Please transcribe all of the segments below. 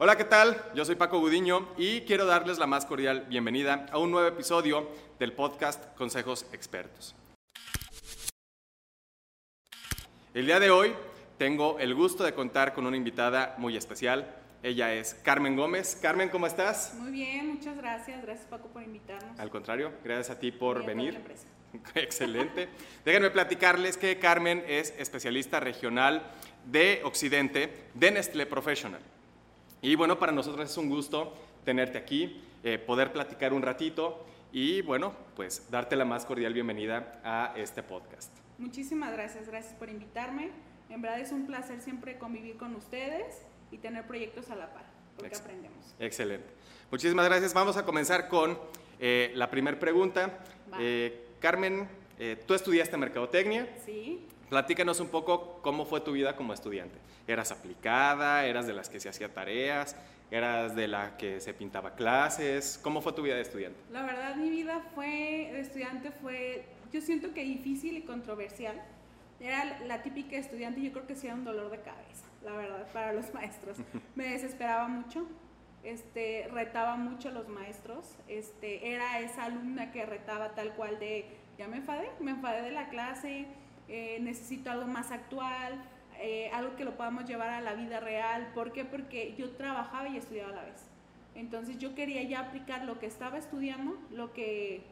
Hola, ¿qué tal? Yo soy Paco Gudiño y quiero darles la más cordial bienvenida a un nuevo episodio del podcast Consejos Expertos. El día de hoy tengo el gusto de contar con una invitada muy especial. Ella es Carmen Gómez. Carmen, ¿cómo estás? Muy bien, muchas gracias. Gracias Paco por invitarnos. Al contrario, gracias a ti por venir. la empresa. Excelente. Déjenme platicarles que Carmen es especialista regional de Occidente de Nestlé Professional. Y bueno, para nosotros es un gusto tenerte aquí, eh, poder platicar un ratito y bueno, pues darte la más cordial bienvenida a este podcast. Muchísimas gracias, gracias por invitarme. En verdad es un placer siempre convivir con ustedes y tener proyectos a la par, porque Ex- aprendemos. Excelente. Muchísimas gracias. Vamos a comenzar con eh, la primera pregunta. Eh, Carmen, eh, tú estudiaste mercadotecnia. Sí, Platícanos un poco cómo fue tu vida como estudiante. ¿Eras aplicada? ¿Eras de las que se hacía tareas? ¿Eras de la que se pintaba clases? ¿Cómo fue tu vida de estudiante? la verdad mi vida fue de estudiante fue, yo siento que difícil y controversial. Era la típica estudiante yo creo que sí era un dolor de cabeza, la verdad, para los maestros. Me desesperaba mucho, este, retaba mucho a los maestros, este, era esa alumna que retaba tal cual de, ya me enfadé, me enfadé de la clase, eh, necesito algo más actual, eh, algo que lo podamos llevar a la vida real. ¿Por qué? Porque yo trabajaba y estudiaba a la vez. Entonces yo quería ya aplicar lo que estaba estudiando, lo que,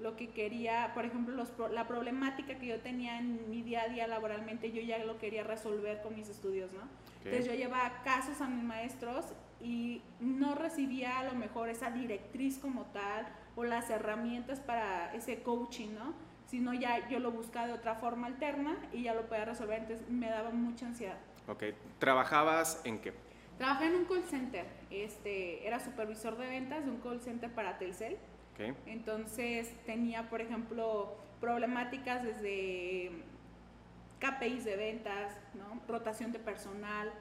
lo que quería, por ejemplo, los la problemática que yo tenía en mi día a día laboralmente, yo ya lo quería resolver con mis estudios, ¿no? Entonces yo llevaba casos a mis maestros y no recibía a lo mejor esa directriz como tal o las herramientas para ese coaching, ¿no? Sino ya yo lo buscaba de otra forma alterna y ya lo podía resolver, entonces me daba mucha ansiedad. Ok. ¿Trabajabas en qué? Trabajé en un call center, este, era supervisor de ventas de un call center para Telcel. Ok. Entonces tenía, por ejemplo, problemáticas desde KPIs de ventas, ¿no? rotación de personal,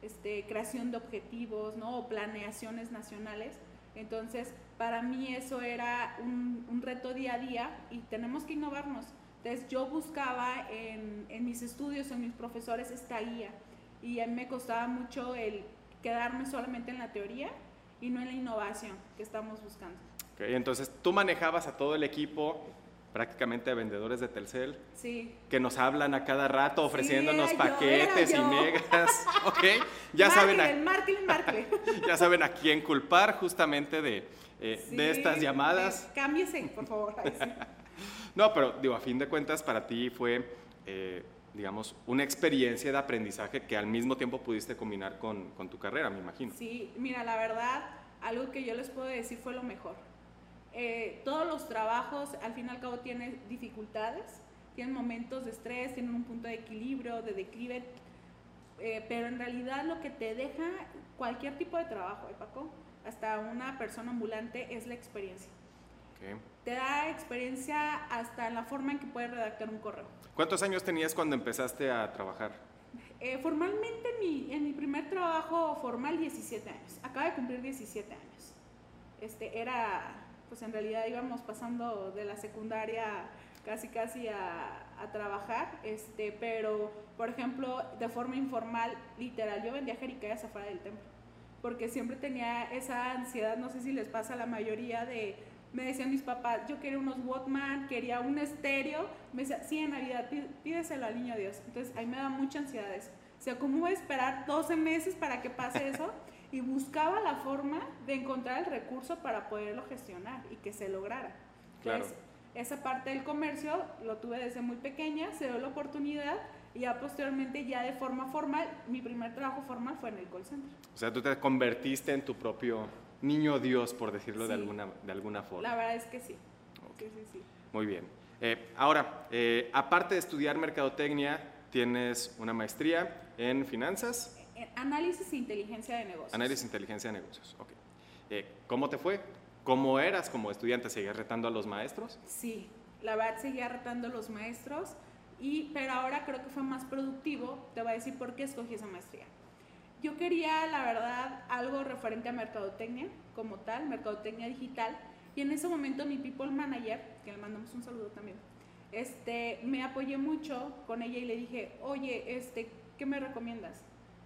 este, creación de objetivos, ¿no? o planeaciones nacionales. Entonces, para mí eso era un, un reto día a día y tenemos que innovarnos. Entonces, yo buscaba en, en mis estudios, en mis profesores, esta guía y a mí me costaba mucho el quedarme solamente en la teoría y no en la innovación que estamos buscando. Ok, Entonces tú manejabas a todo el equipo, prácticamente vendedores de Telcel, Sí. que nos hablan a cada rato ofreciéndonos era yo, paquetes y megas. Ok. Ya saben, Márquenle, a, ya saben a quién culpar justamente de, eh, de estas llamadas. eh, cámbiese, por favor. No, pero digo, a fin de cuentas para ti fue, eh, digamos, una experiencia de aprendizaje que al mismo tiempo pudiste combinar con, con tu carrera, me imagino. Sí, mira, la verdad, algo que yo les puedo decir fue lo mejor. Eh, todos los trabajos, al fin y al cabo, tienen dificultades, tienen momentos de estrés, tienen un punto de equilibrio, de declive, eh, pero en realidad lo que te deja cualquier tipo de trabajo, ¿eh, Paco? Hasta una persona ambulante es la experiencia. Te da experiencia hasta en la forma en que puedes redactar un correo. ¿Cuántos años tenías cuando empezaste a trabajar? Eh, formalmente en mi, en mi primer trabajo formal 17 años. Acaba de cumplir 17 años. Este, era, pues en realidad íbamos pasando de la secundaria casi casi a, a trabajar, este, pero por ejemplo de forma informal, literal, yo vendía jericayas afuera del templo, porque siempre tenía esa ansiedad, no sé si les pasa a la mayoría de, me decían mis papás, yo quería unos Walkman, quería un estéreo, me decía, sí, en Navidad, pí- pídeselo al niño Dios. Entonces, ahí me da mucha ansiedad eso. O sea, ¿cómo voy a esperar 12 meses para que pase eso? Y buscaba la forma de encontrar el recurso para poderlo gestionar y que se lograra. Claro. Entonces, esa parte del comercio lo tuve desde muy pequeña, se dio la oportunidad y ya posteriormente, ya de forma formal, mi primer trabajo formal fue en el call center. O sea, tú te convertiste en tu propio niño Dios, por decirlo de, Sí. alguna, de alguna forma. La verdad es que sí. Ok. Sí, sí. Muy bien. Eh, ahora, eh, aparte de estudiar mercadotecnia, tienes una maestría en finanzas, Eh, Análisis e inteligencia de negocios. análisis e inteligencia de negocios. Ok. Eh, ¿Cómo te fue? ¿Cómo eras como estudiante? ¿Seguías retando a los maestros? Sí, la verdad seguía retando a los maestros, y, pero ahora creo que fue más productivo. Te voy a decir por qué escogí esa maestría. Yo quería, la verdad, algo referente a mercadotecnia como tal, mercadotecnia digital, y en ese momento mi people manager, que le mandamos un saludo también, este, me apoyé mucho con ella y le dije, oye, este, ¿qué me recomiendas?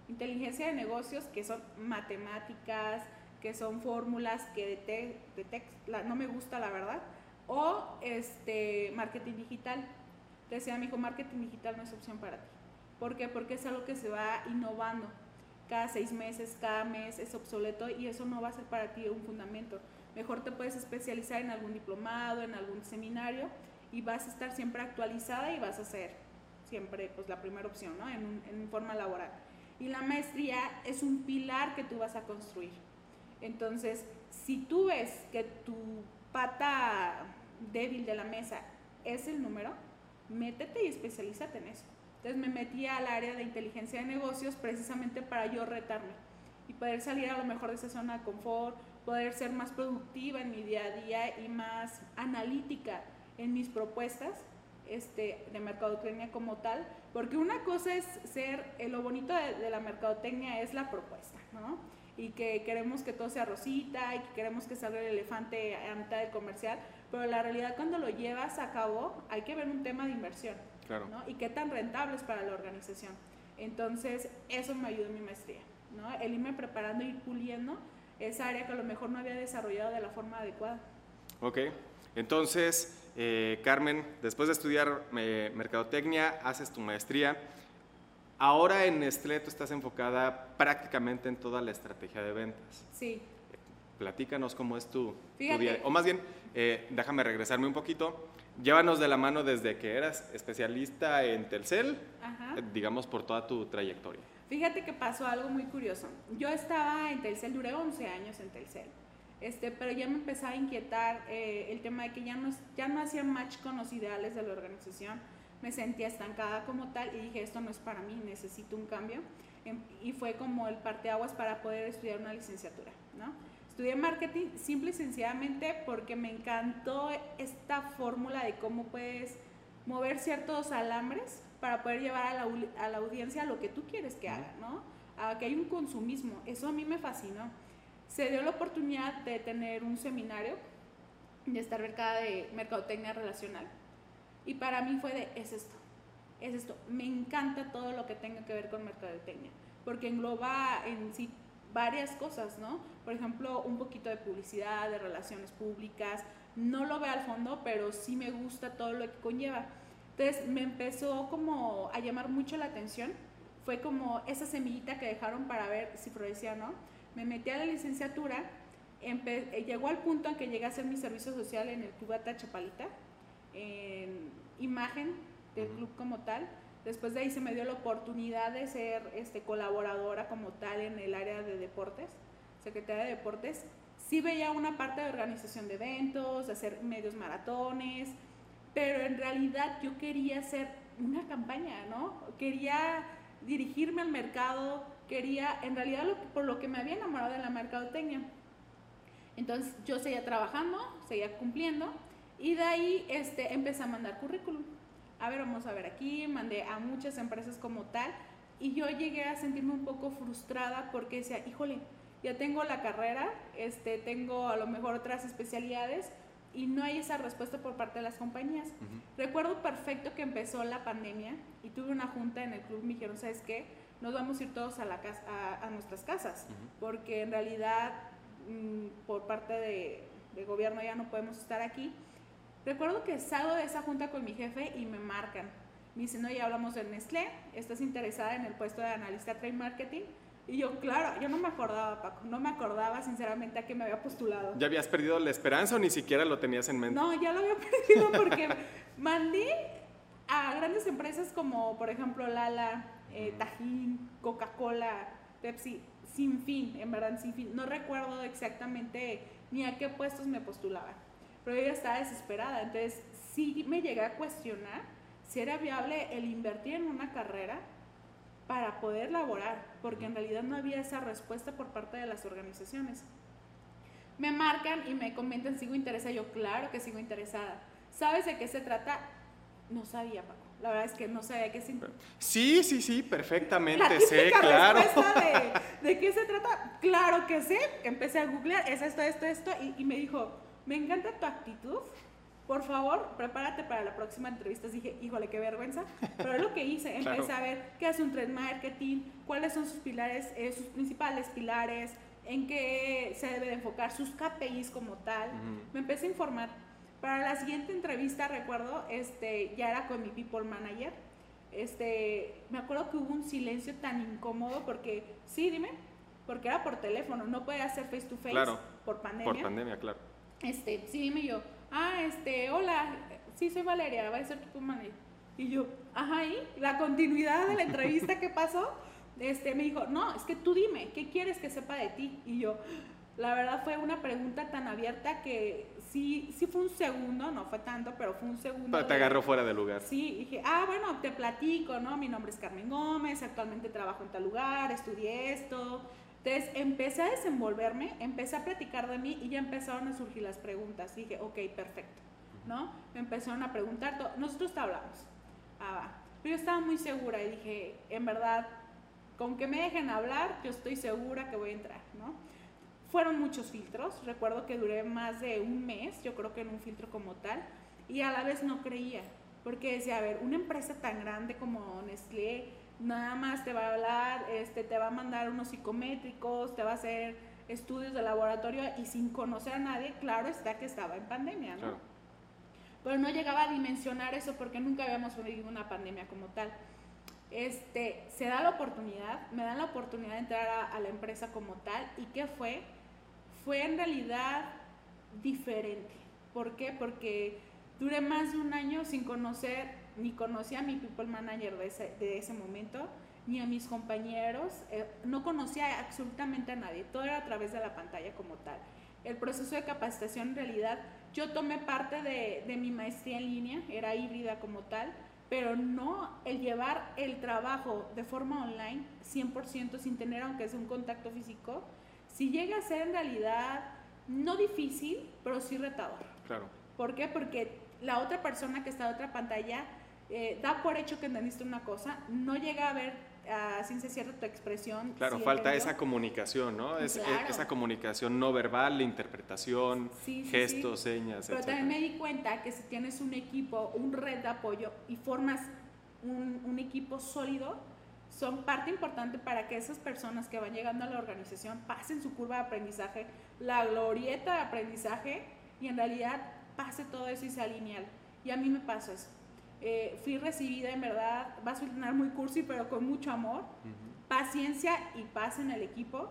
Inteligencia de negocios, que son matemáticas, que son fórmulas que de, de text, no me gusta la verdad, o este, marketing digital. Decía mi hijo, marketing digital no es opción para ti. ¿Por qué? Porque es algo que se va innovando. Cada seis meses, cada mes es obsoleto y eso no va a ser para ti un fundamento. Mejor te puedes especializar en algún diplomado, en algún seminario y vas a estar siempre actualizada y vas a ser siempre pues, la primera opción ¿no? en, en forma laboral. Y la maestría es un pilar que tú vas a construir. Entonces, si tú ves que tu pata débil de la mesa es el número, métete y especialízate en eso. Entonces me metí al área de inteligencia de negocios precisamente para yo retarme y poder salir a lo mejor de esa zona de confort, poder ser más productiva en mi día a día y más analítica en mis propuestas este, de mercadotecnia como tal, porque una cosa es ser, eh, lo bonito de, de la mercadotecnia es la propuesta, ¿no? y que queremos que todo sea rosita y que queremos que salga el elefante a mitad del comercial, pero la realidad cuando lo llevas a cabo hay que ver un tema de inversión ¿no? y qué tan rentable es para la organización. Entonces, eso me ayudó en mi maestría, ¿no? el irme preparando y puliendo esa área que a lo mejor no había desarrollado de la forma adecuada. Ok, entonces, eh, Carmen, después de estudiar eh, mercadotecnia, haces tu maestría. Ahora en Nestlé tú estás enfocada prácticamente en toda la estrategia de ventas. Sí. Platícanos cómo es tu, día. O más bien, eh, déjame regresarme un poquito. Llévanos de la mano desde que eras especialista en Telcel, eh, digamos por toda tu trayectoria. Fíjate que pasó algo muy curioso. Yo estaba en Telcel, duré 11 años en Telcel, este, pero ya me empezaba a inquietar eh, el tema de que ya no, ya no hacía match con los ideales de la organización me sentía estancada como tal y dije, esto no es para mí, necesito un cambio. Em, y fue como el parteaguas para poder estudiar una licenciatura, ¿no? Estudié marketing simple y sencillamente porque me encantó esta fórmula de cómo puedes mover ciertos alambres para poder llevar a la, a la audiencia lo que tú quieres que haga, ¿no? A que hay un consumismo. Eso a mí me fascinó. Se dio la oportunidad de tener un seminario de estar becada de mercadotecnia relacional y para mí fue de, es esto, es esto. Me encanta todo lo que tenga que ver con mercadotecnia, porque engloba en sí varias cosas, ¿no? Por ejemplo, un poquito de publicidad, de relaciones públicas. No lo veo al fondo, pero sí me gusta todo lo que conlleva. Entonces me empezó como a llamar mucho la atención. Fue como esa semillita que dejaron para ver si florecía o no. Me metí a la licenciatura. llegó al punto en que llegué a hacer mi servicio social en el Club Chapalita en imagen del club como tal. Después de ahí se me dio la oportunidad de ser este, colaboradora como tal en el área de deportes, secretaria de deportes. Sí veía una parte de organización de eventos, hacer medios maratones, pero en realidad yo quería hacer una campaña, ¿no? Quería dirigirme al mercado, quería, en realidad por lo que me había enamorado de la mercadotecnia. Entonces yo seguía trabajando, seguía cumpliendo y de ahí este, empecé a mandar currículum. A ver, vamos a ver aquí, mandé a muchas empresas como tal. Y yo llegué a sentirme un poco frustrada porque decía, híjole, ya tengo la carrera, este, tengo a lo mejor otras especialidades y no hay esa respuesta por parte de las compañías. Recuerdo perfecto que empezó la pandemia y tuve una junta en el club, me dijeron, ¿sabes qué? Nos vamos a ir todos a, la casa, a, nuestras casas, porque en realidad mm, por parte de, de gobierno ya no podemos estar aquí. Recuerdo que salgo de esa junta con mi jefe y me marcan. Me dicen, no, ya hablamos de Nestlé, estás interesada en el puesto de analista trade marketing. Y yo, claro, yo no me acordaba, Paco, no me acordaba sinceramente a qué me había postulado. ¿Ya habías perdido la esperanza o ni siquiera lo tenías en mente? No, ya lo había perdido porque mandé a grandes empresas como, por ejemplo, Lala, eh, Tajín, Coca-Cola, Pepsi, sin fin, en verdad, sin fin. No recuerdo exactamente ni a qué puestos me postulaba pero ella estaba desesperada. Entonces, sí me llegué a cuestionar si era viable el invertir en una carrera para poder laborar, porque en realidad no había esa respuesta por parte de las organizaciones. Me marcan y me comentan, ¿sigo interesada? Yo, claro que sigo interesada. ¿Sabes de qué se trata? No sabía, Paco. La verdad es que no sabía qué se Sí, sí, sí, perfectamente sé, claro. De, de, qué se trata? Claro que sé. Empecé a googlear, es esto, esto, esto, y, y me dijo, me encanta tu actitud por favor, prepárate para la próxima entrevista. Dije, híjole, qué vergüenza. Pero es lo que hice. Empecé a ver qué hace un trade marketing, cuáles son sus pilares, eh, sus principales pilares, en qué se debe de enfocar, sus KPIs como tal. Me empecé a informar. Para la siguiente entrevista, recuerdo, este, ya era con mi people manager. Este, me acuerdo que hubo un silencio tan incómodo porque, sí, dime, porque era por teléfono, no podía hacer face to face por pandemia. Por pandemia, claro. Este, sí, dime yo, ah, este, hola, sí, soy Valeria, va a ser tu manager. Y yo, ajá, ¿y la continuidad de la entrevista que pasó? Este, me dijo, no, es que tú dime, ¿qué quieres que sepa de ti? Y yo, la verdad fue una pregunta tan abierta que sí, sí fue un segundo, no fue tanto, pero fue un segundo. te agarró fuera de lugar. Sí, dije, ah, bueno, te platico, ¿no? Mi nombre es Carmen Gómez, actualmente trabajo en tal lugar, estudié esto. Entonces empecé a desenvolverme, empecé a platicar de mí y ya empezaron a surgir las preguntas. Dije, ok, perfecto, ¿no? Me empezaron a preguntar, todo. nosotros te hablamos. Ah. Pero yo estaba muy segura y dije, en verdad, con que me dejen hablar, yo estoy segura que voy a entrar, ¿no? Fueron muchos filtros, recuerdo que duré más de un mes, yo creo que en un filtro como tal, y a la vez no creía, porque decía, a ver, una empresa tan grande como Nestlé, nada más te va a hablar, este, te va a mandar unos psicométricos, te va a hacer estudios de laboratorio y sin conocer a nadie, claro está que estaba en pandemia, ¿no? Pero no llegaba a dimensionar eso porque nunca habíamos vivido una pandemia como tal este, se da la oportunidad, me dan la oportunidad de entrar a, la empresa como tal. ¿Y qué fue? Fue en realidad diferente. ¿Por qué? Porque duré más de un año sin conocer, ni conocí a mi people manager de ese, de ese momento, ni a mis compañeros, eh, no conocía absolutamente a nadie, todo era a través de la pantalla como tal. El proceso de capacitación en realidad, yo tomé parte de, de mi maestría en línea, era híbrida como tal, pero no el llevar el trabajo de forma online 100% sin tener aunque sea un contacto físico, si llega a ser en realidad no difícil, pero sí retador. Claro. ¿Por qué? Porque la otra persona que está en otra pantalla eh, da por hecho que entendiste una cosa, no llega a ver a ciencia cierta tu expresión. Claro, falta esa comunicación, ¿no? Es, esa comunicación no verbal, la interpretación, gestos, señas, Pero también me di cuenta que si tienes un equipo, un red de apoyo y formas un, un equipo sólido, son parte importante para que esas personas que van llegando a la organización pasen su curva de aprendizaje, la glorieta de aprendizaje y en realidad pase todo eso y sea lineal. Y a mí me pasó eso. Eh, fui recibida en verdad, va a sonar muy cursi, pero con mucho amor, paciencia y paz en el equipo.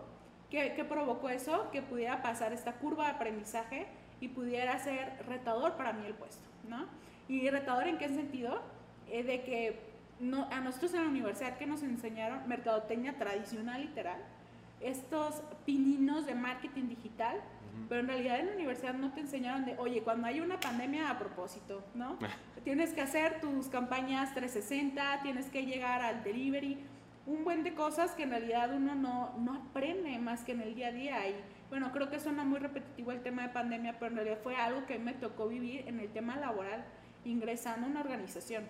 ¿Qué, ¿Qué, provocó eso? Que pudiera pasar esta curva de aprendizaje y pudiera ser retador para mí el puesto, ¿no? ¿Y retador en qué sentido? Eh, de que no, a nosotros en la universidad que nos enseñaron mercadotecnia tradicional literal, estos pininos de marketing digital, pero en realidad en la universidad no te enseñaron de, oye, cuando hay una pandemia a propósito, ¿no? tienes que hacer tus campañas 360, tienes que llegar al delivery, un buen de cosas que en realidad uno no, no aprende más que en el día a día. Y bueno, creo que suena muy repetitivo el tema de pandemia, pero en realidad fue algo que me tocó vivir en el tema laboral, ingresando a una organización.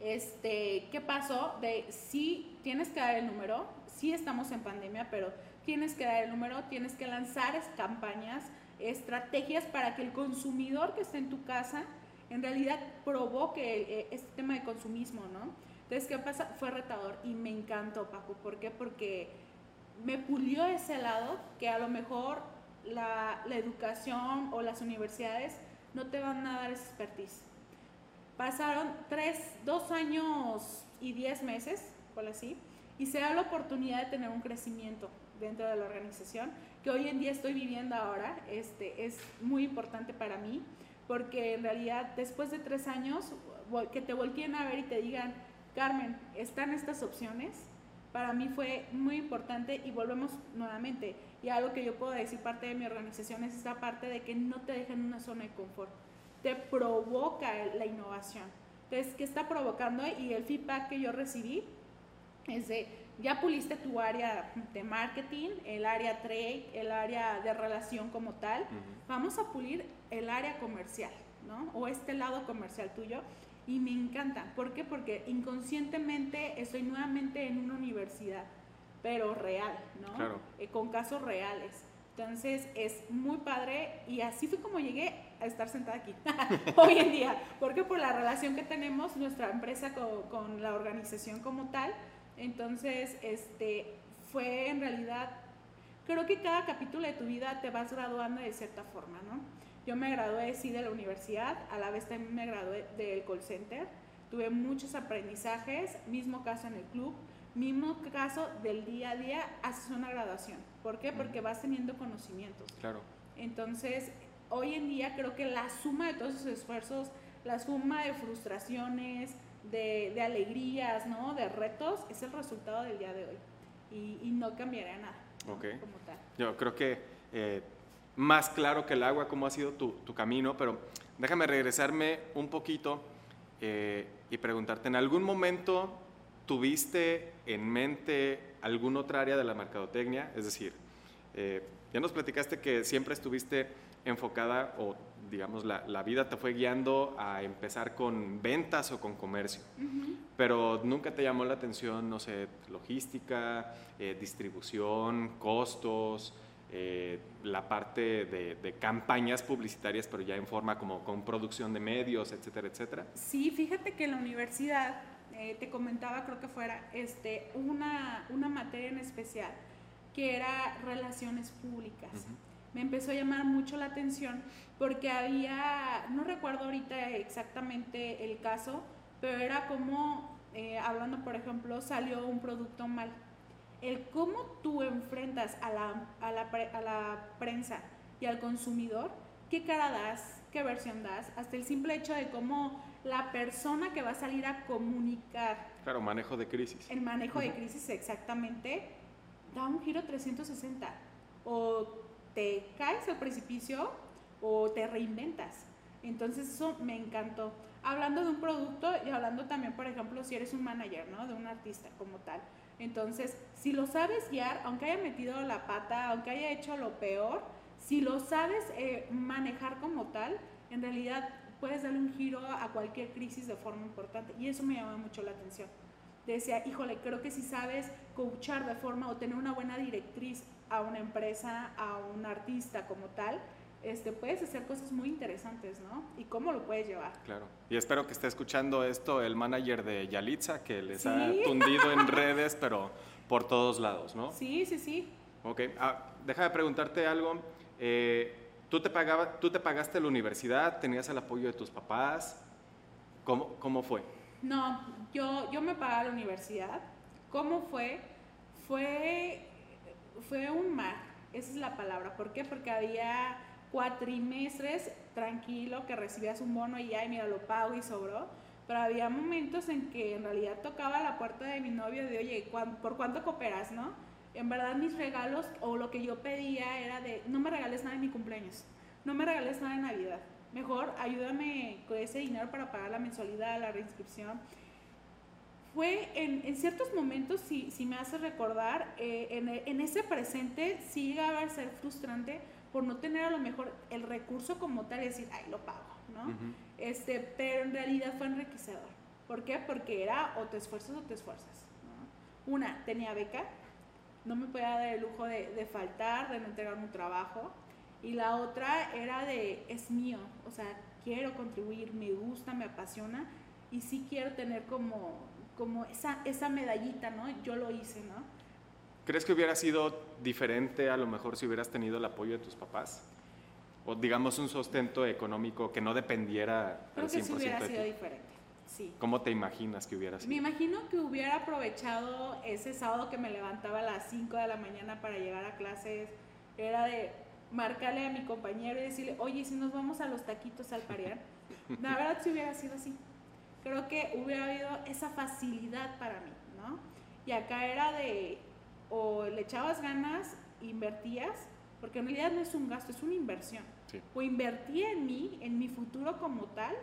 Este, ¿Qué pasó? De sí tienes que dar el número, sí estamos en pandemia, pero tienes que dar el número, tienes que lanzar campañas, estrategias para que el consumidor que esté en tu casa en realidad provoque eh, este tema de consumismo, ¿no? Entonces, ¿qué pasa? Fue retador y me encantó, Paco. ¿Por qué? Porque me pulió ese lado que a lo mejor la, la educación o las universidades no te van a dar esa expertise. Pasaron tres, dos años y diez meses, por así, y se da la oportunidad de tener un crecimiento dentro de la organización que hoy en día estoy viviendo ahora. Este, es muy importante para mí porque en realidad después de tres años que te volteen a ver y te digan, Carmen, están estas opciones, para mí fue muy importante y volvemos nuevamente. Y algo que yo puedo decir parte de mi organización es esta parte de que no te dejan en una zona de confort, te provoca la innovación. Entonces, ¿qué está provocando? Y el feedback que yo recibí es de, ya puliste tu área de marketing, el área trade, el área de relación como tal, vamos a pulir el área comercial, ¿no? O este lado comercial tuyo. Y me encanta. ¿Por qué? Porque inconscientemente estoy nuevamente en una universidad, pero real, ¿no? Claro. Eh, con casos reales. Entonces es muy padre y así fue como llegué a estar sentada aquí hoy en día, porque por la relación que tenemos nuestra empresa con, con, la organización como tal, entonces este fue en realidad, creo que cada capítulo de tu vida te vas graduando de cierta forma, ¿no? Yo me gradué sí de la universidad, a la vez también me gradué del call center, tuve muchos aprendizajes, mismo caso en el club, mismo caso del día a día, haces una graduación. ¿Por qué? Porque vas teniendo conocimientos. Claro. Entonces, hoy en día creo que la suma de todos esos esfuerzos, la suma de frustraciones, de, de alegrías, ¿no? De retos, es el resultado del día de hoy. Y, y no cambiaría nada. Ok. Como tal. Yo creo que eh, más claro que el agua cómo ha sido tu, tu camino, pero déjame regresarme un poquito eh, y preguntarte, ¿en algún momento ¿Tuviste en mente alguna otra área de la mercadotecnia? Es decir, eh, ya nos platicaste que siempre estuviste enfocada o digamos la, la, vida te fue guiando a empezar con ventas o con comercio, pero nunca te llamó la atención, no sé, logística, eh, distribución, costos, eh, la parte de, de, campañas publicitarias, pero ya en forma como con producción de medios, etcétera, etcétera. Sí, fíjate que en la universidad eh, te comentaba, creo que fuera, este, una, una materia en especial que era relaciones públicas. Me empezó a llamar mucho la atención porque había, no recuerdo ahorita exactamente el caso, pero era como, eh, hablando por ejemplo, salió un producto mal. El cómo tú enfrentas a la, a la, a la prensa y al consumidor, qué cara das, qué versión das, hasta el simple hecho de cómo la persona que va a salir a comunicar. Claro, manejo de crisis. El manejo de crisis, exactamente, da un giro 360. O te caes al precipicio o te reinventas. Entonces eso me encantó. Hablando de un producto y hablando también, por ejemplo, si eres un manager, ¿no? De un artista como tal. Entonces, si lo sabes guiar, aunque haya metido la pata, aunque haya hecho lo peor, si lo sabes eh, manejar como tal, en realidad puedes darle un giro a cualquier crisis de forma importante. Y eso me llama mucho la atención. Decía, híjole, creo que si sabes coachar de forma o tener una buena directriz a una empresa, a un artista como tal, este, puedes hacer cosas muy interesantes, ¿no? Y cómo lo puedes llevar. Claro. Y espero que esté escuchando esto el manager de Yalitza, que les ha tundido en redes, pero por todos lados, ¿no? Sí, sí, sí. Ok. Ah, déjame preguntarte algo. Eh, ¿Tú te, pagaba, ¿Tú te pagaste la universidad? ¿Tenías el apoyo de tus papás? ¿Cómo, cómo fue? No, yo, yo me pagaba la universidad. ¿Cómo fue? Fue, fue un mar, esa es la palabra. ¿Por qué? Porque había cuatrimestres tranquilo que recibías un bono y ya, y mira, lo pago y sobró. Pero había momentos en que en realidad tocaba la puerta de mi novio de, oye, ¿por cuánto cooperas, no? en verdad mis regalos o lo que yo pedía era de, no me regales nada en mi cumpleaños, no me regales nada en Navidad, mejor ayúdame con ese dinero para pagar la mensualidad, la reinscripción. Fue en, en ciertos momentos, si, si, me hace recordar, eh, en, en, ese presente sí llegaba a ser frustrante por no tener a lo mejor el recurso como tal y decir, ay, lo pago, ¿no? este, pero en realidad fue enriquecedor. ¿Por qué? Porque era o te esfuerzas o te esfuerzas. ¿no? Una, tenía beca, no me podía dar el lujo de, faltar, de no entregar un trabajo. Y la otra era de, es mío, o sea, quiero contribuir, me gusta, me apasiona y sí quiero tener como, como esa, esa medallita, ¿no? Yo lo hice, ¿no? ¿Crees que hubiera sido diferente a lo mejor si hubieras tenido el apoyo de tus papás? O digamos un sustento económico que no dependiera Creo que sí hubiera sido diferente. ¿Cómo te imaginas que hubiera sido? Me imagino que hubiera aprovechado ese sábado que me levantaba a las 5 de la mañana para llegar a clases. Era de marcarle a mi compañero y decirle, oye, si nos vamos a los taquitos al parear. La verdad, si hubiera sido así. Creo que hubiera habido esa facilidad para mí, ¿no? Y acá era de, o le echabas ganas, invertías, porque en realidad no es un gasto, es una inversión. O invertía en mí, en mi futuro como tal,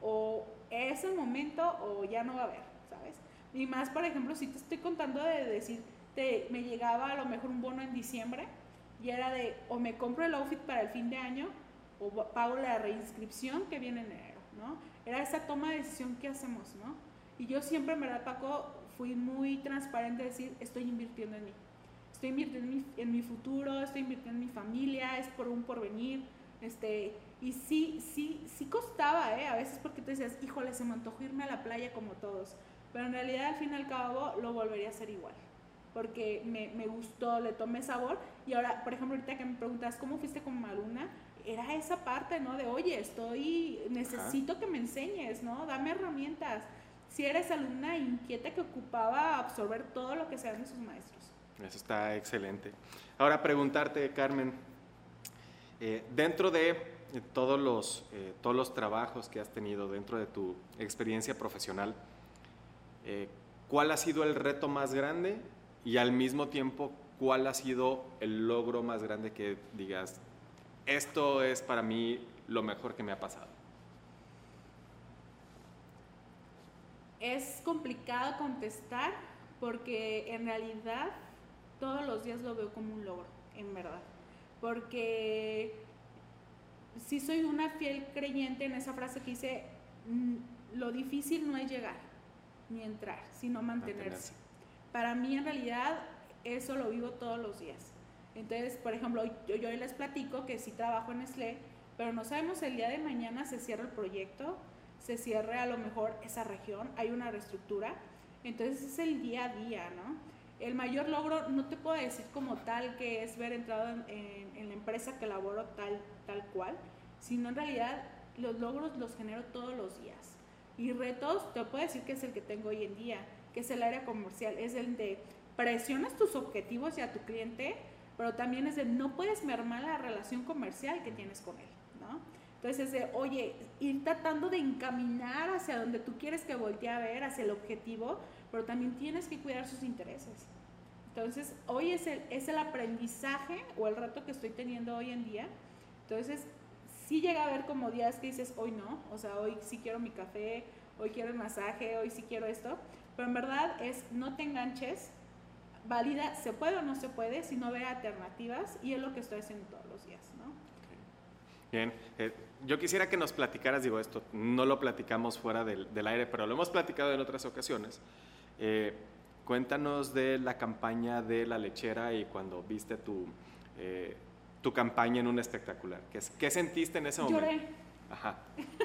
o es el momento o ya no va a haber, ¿sabes? Y más, por ejemplo, si te estoy contando de decir, te, me llegaba a lo mejor un bono en diciembre y era de o me compro el outfit para el fin de año o pago la reinscripción que viene en enero, ¿no? Era esa toma de decisión que hacemos, ¿no? Y yo siempre, en verdad, Paco, fui muy transparente de decir, estoy invirtiendo en mí. estoy invirtiendo en mi, en mi futuro, estoy invirtiendo en mi familia, es por un porvenir, este, y sí, sí, sí costaba, ¿eh? A veces porque te decías, híjole, se me antojó irme a la playa como todos, pero en realidad al fin y al cabo lo volvería a hacer igual porque me, me, gustó, le tomé sabor. Y ahora, por ejemplo, ahorita que me preguntas cómo fuiste como alumna, era esa parte, ¿no? De, oye, estoy, necesito que me enseñes, ¿no? Dame herramientas. Si eres alumna inquieta que ocupaba absorber todo lo que sean de sus maestros. Eso está excelente. Ahora preguntarte, Carmen, eh, dentro de todos los, eh, todos los trabajos que has tenido dentro de tu experiencia profesional, eh, ¿cuál ha sido el reto más grande y al mismo tiempo, ¿cuál ha sido el logro más grande que digas, esto es para mí lo mejor que me ha pasado? Es complicado contestar porque en realidad todos los días lo veo como un logro, en verdad. Porque si soy una fiel creyente en esa frase que dice, mm, lo difícil no es llegar ni entrar, sino mantenerse para mí en realidad eso lo vivo todos los días. Entonces, por ejemplo, yo, yo les platico que sí trabajo en Nestlé, pero no sabemos el día de mañana se cierra el proyecto, se cierre a lo mejor esa región, hay una reestructura. Entonces es el día a día, ¿no? El mayor logro no te puedo decir como tal que es ver entrado en, la empresa que laboro tal, tal cual, sino en realidad los logros los genero todos los días. Y retos, te puedo decir que es el que tengo hoy en día que es el área comercial, es el de presionas tus objetivos y a tu cliente, pero también es de no puedes mermar la relación comercial que tienes con él. Entonces es de, oye, ir tratando de encaminar hacia donde tú quieres que voltee a ver, hacia el objetivo, pero también tienes que cuidar sus intereses. Entonces, hoy es el, es el aprendizaje o el reto que estoy teniendo hoy en día. Entonces, sí llega a haber como días que dices, hoy no, o sea, hoy sí quiero mi café, hoy quiero el masaje, hoy sí quiero esto, pero en verdad es no te enganches, valida, se puede o no se puede, si no ve alternativas y es lo que estoy haciendo todos los días, ¿no? Bien, eh, yo quisiera que nos platicaras, digo esto, no lo platicamos fuera del, del aire, pero lo hemos platicado en otras ocasiones. Eh, cuéntanos de la campaña de la lechera y cuando viste tu, eh, tu campaña en un espectacular. ¿Qué, ¿Qué, sentiste en ese momento? Lloré. Ajá.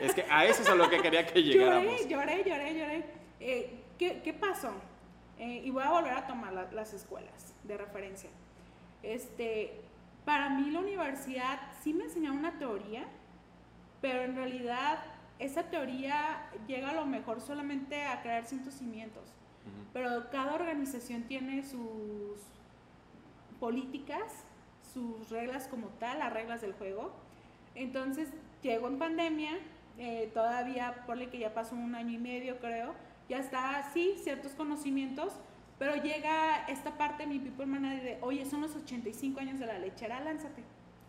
Es que a eso es a lo que quería que llegáramos. Lloré, lloré, lloré, lloré. Eh, ¿qué, pasó? Eh, y voy a volver a tomar las escuelas de referencia. Este, para mí la universidad sí me enseñó una teoría, pero en realidad esa teoría llega a lo mejor solamente a crear ciertos cimientos. Pero cada organización tiene sus políticas, sus reglas como tal, las reglas del juego. Entonces llegó en pandemia, eh, todavía, por que ya pasó un año y medio creo, ya está, sí, ciertos conocimientos, pero llega esta parte de mi people manager de, oye, son los 85 años de la lechera, lánzate,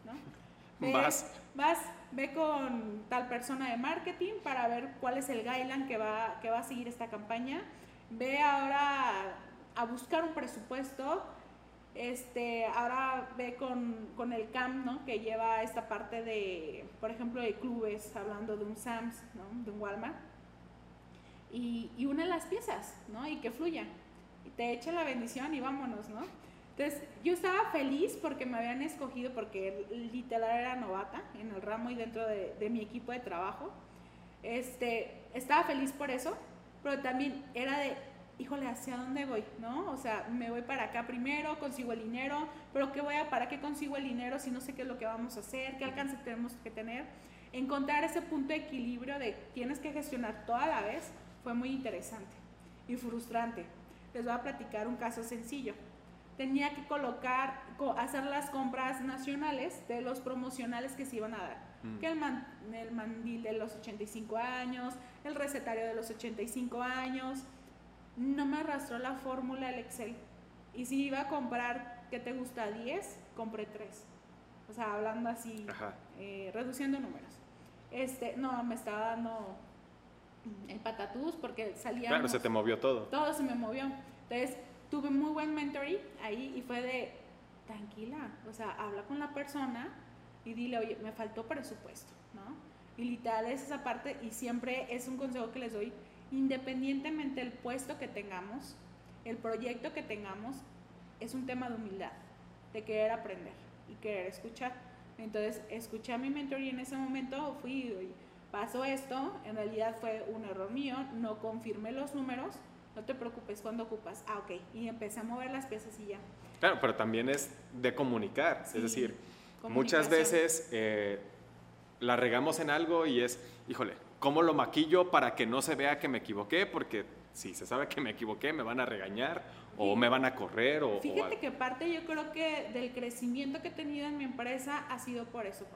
¿no? vas. Vas, ve con tal persona de marketing para ver cuál es el guideline que va, que va a seguir esta campaña. Ve ahora a buscar un presupuesto. Este, ahora ve con, con el CAM, ¿no? Que lleva esta parte de, por ejemplo, de clubes, hablando de un SAMS, ¿no? De un Walmart y, y une las piezas, ¿no? Y que fluya. Te echa la bendición y vámonos, ¿no? Entonces, yo estaba feliz porque me habían escogido, porque literal era novata en el ramo y dentro de, de, mi equipo de trabajo. Este, estaba feliz por eso, pero también era de, híjole, ¿hacia dónde voy? ¿No? O sea, me voy para acá primero, consigo el dinero, pero ¿qué voy a, para qué consigo el dinero si no sé qué es lo que vamos a hacer, qué alcance tenemos que tener? Encontrar ese punto de equilibrio de tienes que gestionar toda la vez, fue muy interesante y frustrante. Les voy a platicar un caso sencillo. Tenía que colocar, hacer las compras nacionales de los promocionales que se iban a dar. Mm. Que el, el mandil de los 85 años, el recetario de los 85 años. No me arrastró la fórmula del Excel. Y si iba a comprar, ¿qué te gusta? 10, compré 3. O sea, hablando así, eh, reduciendo números. Este, no, me estaba dando el patatús porque salía... Claro, se te movió todo. Todo se me movió. Entonces, tuve muy buen mentoring ahí y fue de, tranquila, o sea, habla con la persona y dile, oye, me faltó presupuesto, ¿no? Y literal es esa parte y siempre es un consejo que les doy, independientemente del puesto que tengamos, el proyecto que tengamos, es un tema de humildad, de querer aprender y querer escuchar. Entonces, escuché a mi mentor y en ese momento fui y pasó esto, en realidad fue un error mío, no confirmé los números, no te preocupes cuando ocupas. Ah, ok, y empecé a mover las piezas y ya. Claro, pero también es de comunicar, es decir, muchas veces eh, la regamos en algo y es, híjole, ¿cómo lo maquillo para que no se vea que me equivoqué? Porque si se sabe que me equivoqué, me van a regañar o me van a correr o... Fíjate que parte yo creo que del crecimiento que he tenido en mi empresa ha sido por eso,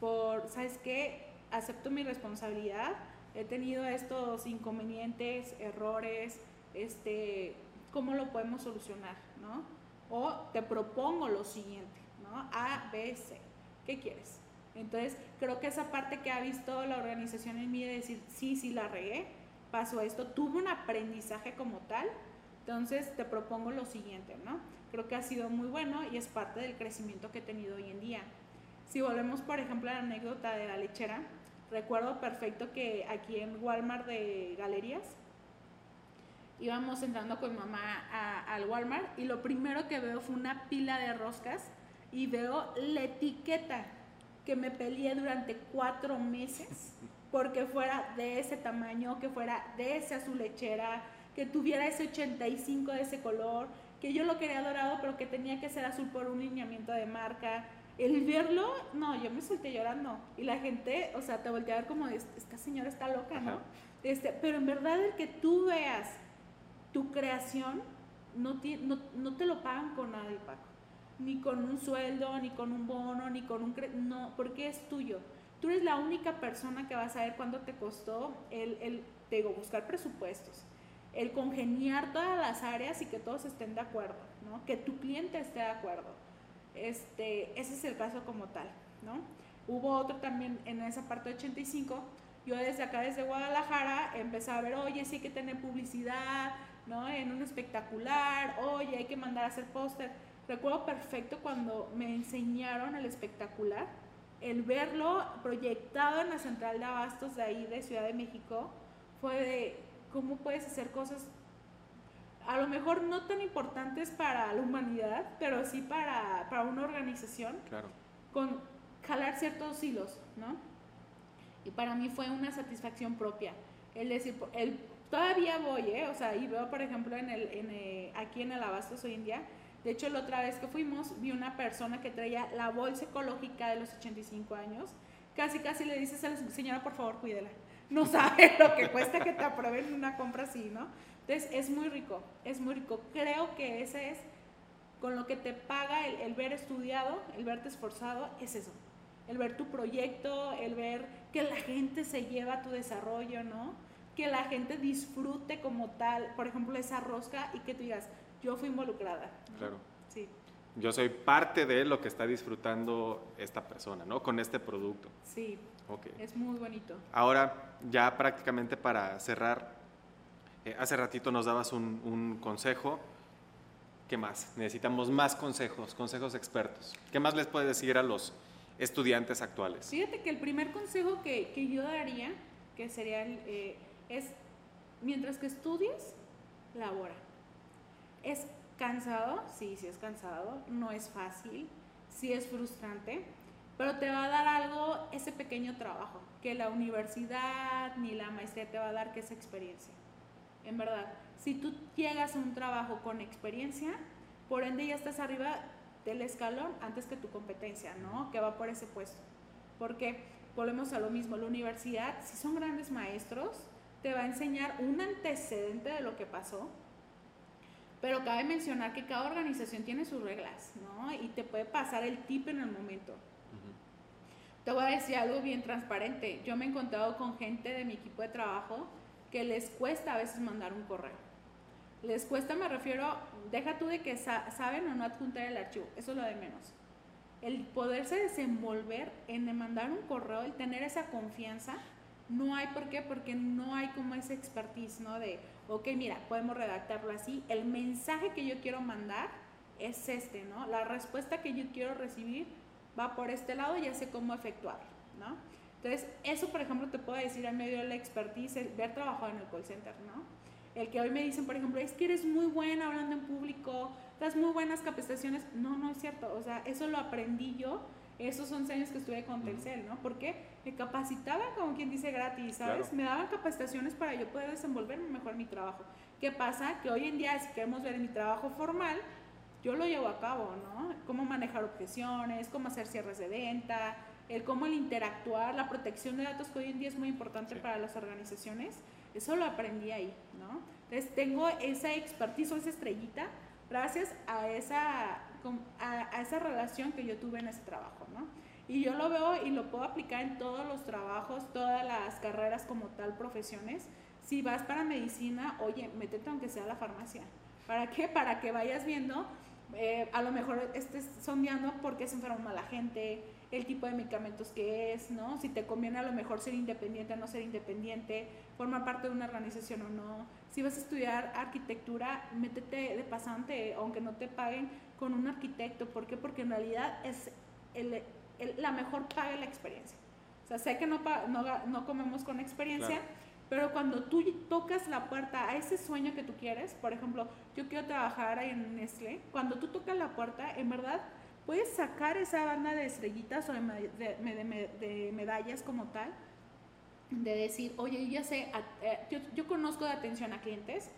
Por, ¿sabes qué? Acepto mi responsabilidad, he tenido estos inconvenientes, errores, este, ¿cómo lo podemos solucionar? ¿no? O te propongo lo siguiente, ¿no? A, B, C. ¿Qué quieres? Entonces, creo que esa parte que ha visto la organización en mí de decir, sí, sí, la regué, pasó esto, tuve un aprendizaje como tal, entonces te propongo lo siguiente, ¿no? Creo que ha sido muy bueno y es parte del crecimiento que he tenido hoy en día. Si volvemos, por ejemplo, a la anécdota de la lechera, recuerdo perfecto que aquí en Walmart de Galerías, íbamos entrando con mamá al Walmart y lo primero que veo fue una pila de roscas y veo la etiqueta que me peleé durante cuatro meses porque fuera de ese tamaño, que fuera de ese azul lechera, que tuviera ese 85 de ese color, que yo lo quería dorado, pero que tenía que ser azul por un lineamiento de marca. El verlo, no, yo me solté llorando. Y la gente, o sea, te volteé a ver como, esta señora está loca, ¿no? Este, pero en verdad el que tú veas tu creación, no, no, no te lo pagan con nada, Paco. Ni con un sueldo, ni con un bono, ni con un... No, porque es tuyo tú eres la única persona que va a saber cuánto te costó el, el digo, buscar presupuestos, el congeniar todas las áreas y que todos estén de acuerdo, ¿no? Que tu cliente esté de acuerdo. Este, ese es el caso como tal, ¿no? Hubo otro también en esa parte de 85, yo desde acá, desde Guadalajara, empecé a ver, oye, sí hay que tener publicidad, ¿no? En un espectacular, oye, hay que mandar a hacer póster. Recuerdo perfecto cuando me enseñaron el espectacular, el verlo proyectado en la central de abastos de ahí de Ciudad de México fue de cómo puedes hacer cosas a lo mejor no tan importantes para la humanidad, pero sí para, para una organización, claro. con jalar ciertos hilos, ¿no? Y para mí fue una satisfacción propia. El decir, el, todavía voy, ¿eh? O sea, y veo, por ejemplo, en el, en eh, aquí en el Abastos hoy en día, de hecho, la otra vez que fuimos, vi una persona que traía la bolsa ecológica de los 85 años. Casi, casi le dices a la señora, por favor, cuídela. No sabe lo que cuesta que te aprueben una compra así, ¿no? Entonces, es muy rico, es muy rico. Creo que ese es con lo que te paga el, el ver estudiado, el verte esforzado, es eso. El ver tu proyecto, el ver que la gente se lleva tu desarrollo, ¿no? Que la gente disfrute como tal, por ejemplo, esa rosca y que tú digas, yo fui involucrada. Claro. Sí. Yo soy parte de lo que está disfrutando esta persona, ¿no? Con este producto. Sí. Okay. Es muy bonito. Ahora, ya prácticamente para cerrar, eh, hace ratito nos dabas un, consejo. ¿Qué más? Necesitamos más consejos, consejos expertos. ¿Qué más les puedes decir a los estudiantes actuales? Fíjate que el primer consejo que, que yo daría, que sería, eh, es, mientras que estudies, labora. ¿Es cansado? Sí, sí es cansado. No es fácil. Sí es frustrante. Pero te va a dar algo, ese pequeño trabajo, que la universidad ni la maestría te va a dar, que es experiencia. En verdad, si tú llegas a un trabajo con experiencia, por ende ya estás arriba del escalón antes que tu competencia, ¿no? Que va por ese puesto. Porque volvemos a lo mismo, la universidad, si son grandes maestros, te va a enseñar un antecedente de lo que pasó, pero cabe mencionar que cada organización tiene sus reglas, ¿no? Y te puede pasar el tip en el momento. Te voy a decir algo bien transparente. Yo me he encontrado con gente de mi equipo de trabajo que les cuesta a veces mandar un correo. Les cuesta, me refiero, deja tú de que saben o no adjuntar el archivo, eso es lo de menos. El poderse desenvolver en mandar un correo, el tener esa confianza, no hay por qué, porque no hay como ese expertise, ¿no? De, ok, mira, podemos redactarlo así. El mensaje que yo quiero mandar es este, ¿no? La respuesta que yo quiero recibir va por este lado ya sé cómo efectuarlo, ¿no? Entonces, eso, por ejemplo, te puedo decir en medio de la expertise, el ver trabajado en el call center, ¿no? El que hoy me dicen, por ejemplo, es que eres muy buena hablando en público, das muy buenas capacitaciones. No, no es cierto. O sea, eso lo aprendí yo esos 11 años que estuve con Telcel, ¿no? Porque me capacitaba, como quien dice, gratis, ¿sabes? Me daban capacitaciones para yo poder desenvolverme mejor mi trabajo. ¿Qué pasa? Que hoy en día, si queremos ver mi trabajo formal, yo lo llevo a cabo, ¿no? Cómo manejar objeciones, cómo hacer cierres de venta, el cómo el interactuar, la protección de datos que hoy en día es muy importante para las organizaciones. Eso lo aprendí ahí, ¿no? Entonces tengo esa expertise o esa estrellita gracias a esa a, esa relación que yo tuve en ese trabajo, ¿no? Y yo lo veo y lo puedo aplicar en todos los trabajos, todas las carreras como tal, profesiones. Si vas para medicina, oye, métete aunque sea a la farmacia. ¿Para qué? Para que vayas viendo, eh, a lo mejor estés sondeando por qué se enferma la gente, el tipo de medicamentos que es, ¿no? Si te conviene a lo mejor ser independiente o no ser independiente, formar parte de una organización o no. Si vas a estudiar arquitectura, métete de pasante, aunque no te paguen, con un arquitecto. ¿Por qué? Porque en realidad es el, la mejor paga la experiencia. O sea, sé que no, no, no comemos con experiencia, pero cuando tú tocas la puerta a ese sueño que tú quieres, por ejemplo, yo quiero trabajar en Nestlé, cuando tú tocas la puerta, en verdad puedes sacar esa banda de estrellitas o de, de, medallas como tal, de decir, oye, yo ya sé, eh, yo, yo conozco de atención a clientes,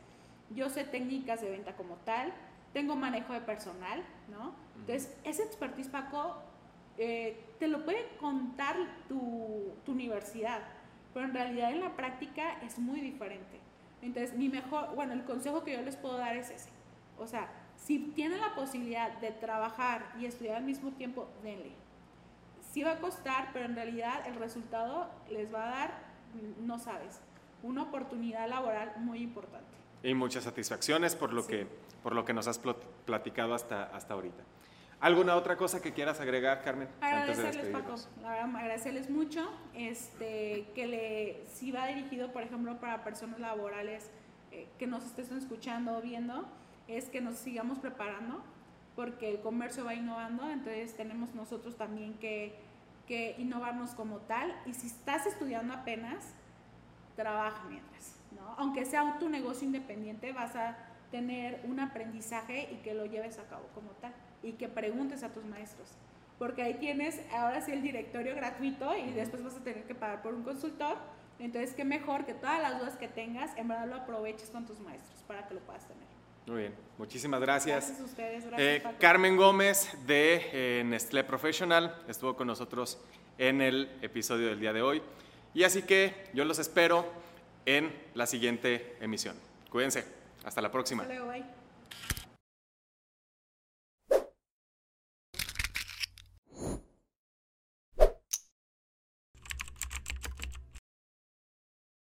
yo sé técnicas de venta como tal, tengo manejo de personal, ¿no? Entonces, ese expertise, Paco, eh, te lo puede contar tu, tu, universidad, pero en realidad en la práctica es muy diferente. Entonces, mi mejor, bueno, el consejo que yo les puedo dar es ese. O sea, si tienen la posibilidad de trabajar y estudiar al mismo tiempo, denle. Sí va a costar, pero en realidad el resultado les va a dar, no sabes, una oportunidad laboral muy importante. Y muchas satisfacciones por lo que por lo que nos has platicado hasta, hasta ahorita. ¿Alguna otra cosa que quieras agregar, Carmen? Agradecerles, Paco. La verdad, agradecerles mucho. Este, que le, si va dirigido, por ejemplo, para personas laborales eh, que nos estén escuchando o viendo, es que nos sigamos preparando, porque el comercio va innovando, entonces tenemos nosotros también que, que innovarnos como tal. Y si estás estudiando apenas, trabaja mientras, ¿no? Aunque sea tu negocio independiente, vas a tener un aprendizaje y que lo lleves a cabo como tal y que preguntes a tus maestros. Porque ahí tienes ahora sí el directorio gratuito y después vas a tener que pagar por un consultor. Entonces, qué mejor que todas las dudas que tengas, en verdad lo aproveches con tus maestros para que lo puedas tener. Muy bien, muchísimas gracias. Gracias a ustedes. Gracias, eh, Carmen Gómez de eh, Nestlé Professional estuvo con nosotros en el episodio del día de hoy. Y así que yo los espero en la siguiente emisión. Cuídense. Hasta la próxima. Hasta luego, bye.